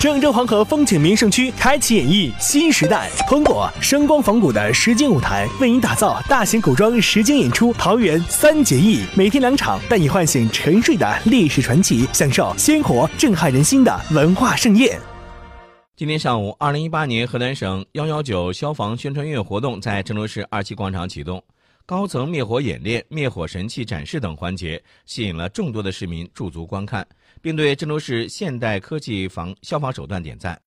郑州黄河风景名胜区开启演绎新时代，通过声光仿古的实景舞台，为您打造大型古装实景演出《桃园三结义》，每天两场，带你唤醒沉睡的历史传奇，享受鲜活震撼人心的文化盛宴。今天上午，二零一八年河南省幺幺九消防宣传月活动在郑州市二七广场启动。高层灭火演练、灭火神器展示等环节，吸引了众多的市民驻足观看，并对郑州市现代科技防消防手段点赞。